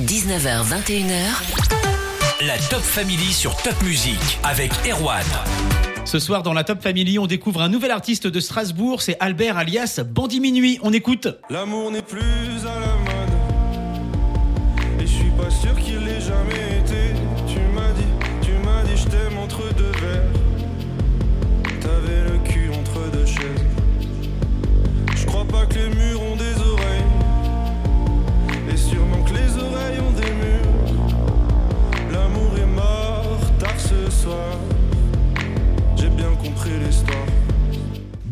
19h, 21h. La Top Family sur Top Music avec Erwan. Ce soir, dans la Top Family, on découvre un nouvel artiste de Strasbourg, c'est Albert alias Bandit Minuit. On écoute. L'amour n'est plus à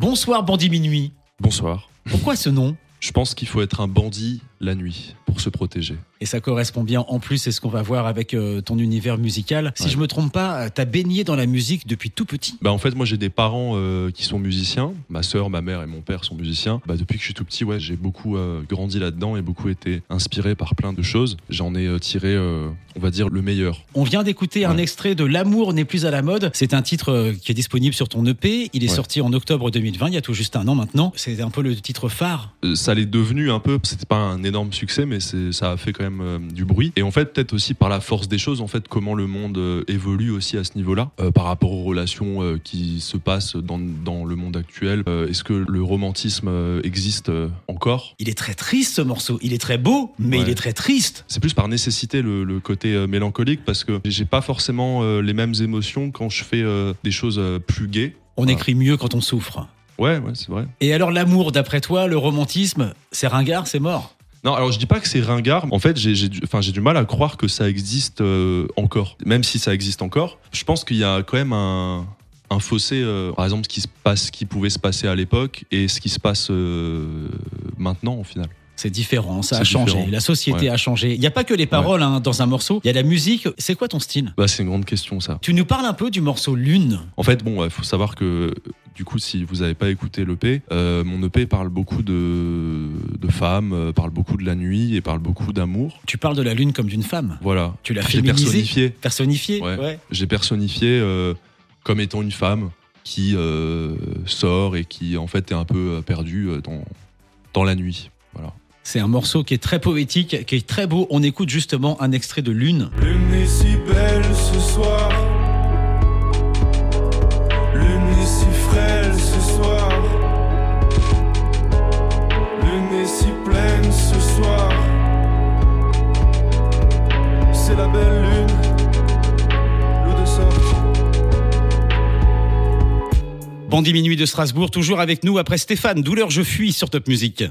Bonsoir Bandit Minuit. Bonsoir. Pourquoi ce nom? Je pense qu'il faut être un bandit la nuit pour se protéger. Et ça correspond bien en plus, c'est ce qu'on va voir avec euh, ton univers musical. Si Ouais. je me trompe pas, t'as baigné dans la musique depuis tout petit? Bah en fait moi j'ai des parents euh, qui sont musiciens. Ma sœur, ma mère et mon père sont musiciens. Bah depuis que je suis tout petit ouais j'ai beaucoup euh, grandi là-dedans et beaucoup été inspiré par plein de choses. J'en ai euh, tiré euh, on va dire le meilleur. On vient d'écouter un extrait de L'amour n'est plus à la mode. C'est un titre euh, qui est disponible sur ton EP. Il est Ouais. sorti en octobre 2020, il y a tout juste un an maintenant. C'est un peu le titre phare. Euh, ça l'est devenu un peu. C'était pas un énorme succès mais ça a fait quand même euh, du bruit. Et en fait peut-être aussi par la force des choses en fait comment le monde euh, évolue aussi à ce niveau-là euh, par rapport aux relations qui se passent dans, dans le monde actuel. Est-ce que le romantisme existe encore? Il est très triste ce morceau. Il est très beau, mais Ouais. il est très triste. C'est plus par nécessité le, le côté mélancolique parce que j'ai pas forcément les mêmes émotions quand je fais des choses plus gaies. On écrit mieux quand on souffre. Ouais, ouais, c'est vrai. Et alors l'amour, d'après toi, le romantisme, c'est ringard, c'est mort? Non, alors je dis pas que c'est ringard. En fait, j'ai du, mal à croire que ça existe euh, encore. Même si ça existe encore, je pense qu'il y a quand même un, un fossé. euh, par exemple, ce qui se passe, ce qui pouvait se passer à l'époque et ce qui se passe euh, maintenant, au final. C'est différent, ça a changé. différent. La société Ouais. a changé. Il n'y a pas que les paroles hein, dans un morceau. Il y a la musique. C'est quoi ton style? Bah, c'est une grande question, ça. Tu nous parles un peu du morceau Lune. En fait, bon, il faut savoir que du coup, si vous n'avez pas écouté l'EP, euh, mon EP parle beaucoup de, de femmes, euh, parle beaucoup de la nuit et parle beaucoup d'amour. Tu parles de la Lune comme d'une femme. Voilà. Tu l'as J'ai féminisée. personnifié. Personnifiée. Ouais. J'ai personnifié euh, comme étant une femme qui euh, sort et qui en fait est un peu perdue dans, dans la nuit. Voilà. C'est un morceau qui est très poétique, qui est très beau. On écoute justement un extrait de Lune. Lune est si belle ce soir. C'est la belle lune. L'eau de sortie. Bandit Minuit de Strasbourg, toujours avec nous après Stéphane, Douleur je fuis sur Top Music.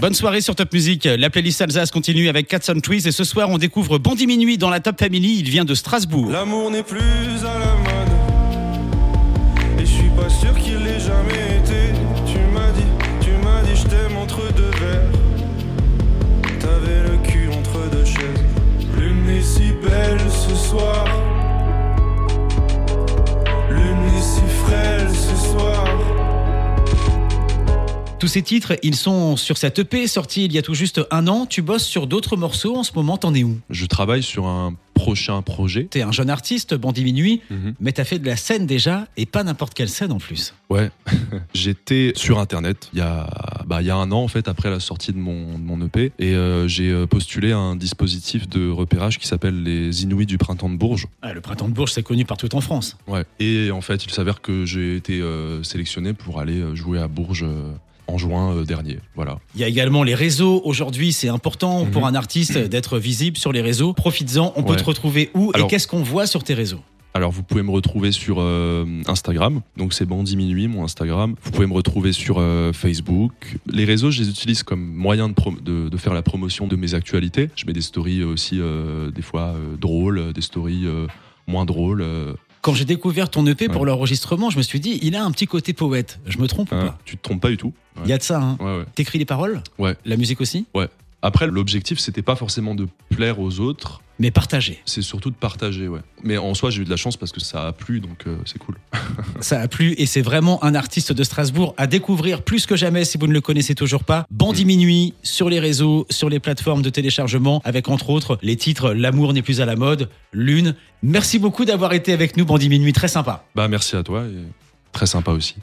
Bonne soirée sur Top Music. La playlist Alsace continue avec Cats on Trees et ce soir on découvre Bandit Minuit dans la Top Family. Il vient de Strasbourg. L'amour n'est plus à la mode. Et je suis pas sûr qu'il l'ait jamais été. Tu m'as dit, tu m'as dit, je t'aime entre deux verres. Soir. Lune est si frêle ce soir. Tous ces titres, ils sont sur cette EP sortie il y a tout juste un an. Tu bosses sur d'autres morceaux en ce moment, t'en es où? Je travaille sur un prochain projet. T'es un jeune artiste, Bandit Minuit, Mhm. mais t'as fait de la scène déjà et pas n'importe quelle scène en plus. Ouais, j'étais sur internet il y, a, bah, il y a un an en fait après la sortie de mon, de mon EP et euh, j'ai euh, postulé à un dispositif de repérage qui s'appelle les Inuits du printemps de Bourges. Ah, le printemps de Bourges, c'est connu partout en France. Ouais. Et en fait, il s'avère que j'ai été euh, sélectionné pour aller jouer à Bourges en juin dernier. Voilà. Il y a également les réseaux. Aujourd'hui, c'est important Mhm. pour un artiste d'être visible sur les réseaux. Profites-en. On peut te retrouver où et qu'est-ce qu'on voit sur tes réseaux? Alors, vous pouvez me retrouver sur euh, Instagram, donc c'est Bandit Minuit, mon Instagram. Vous pouvez me retrouver sur euh, Facebook. Les réseaux, je les utilise comme moyen de, prom- de, de faire la promotion de mes actualités. Je mets des stories aussi, euh, des fois drôles, des stories moins drôles. Quand j'ai découvert ton EP pour Ouais. l'enregistrement, je me suis dit, il a un petit côté poète. Je me trompe ou Hein, pas? tu te trompes pas du tout. Il y a de ça. Hein. Ouais, ouais. T'écris les paroles? Ouais. La musique aussi? Après, l'objectif, c'était pas forcément de plaire aux autres, Mais partagé. c'est surtout de partager, ouais. Mais en soi, j'ai eu de la chance parce que ça a plu, donc euh, c'est cool. Ça a plu et c'est vraiment un artiste de Strasbourg à découvrir plus que jamais si vous ne le connaissez toujours pas. Bandit Minuit sur les réseaux, sur les plateformes de téléchargement avec entre autres les titres L'amour n'est plus à la mode, Lune. Merci beaucoup d'avoir été avec nous Bandit Minuit, très sympa. Bah, merci à toi et très sympa aussi.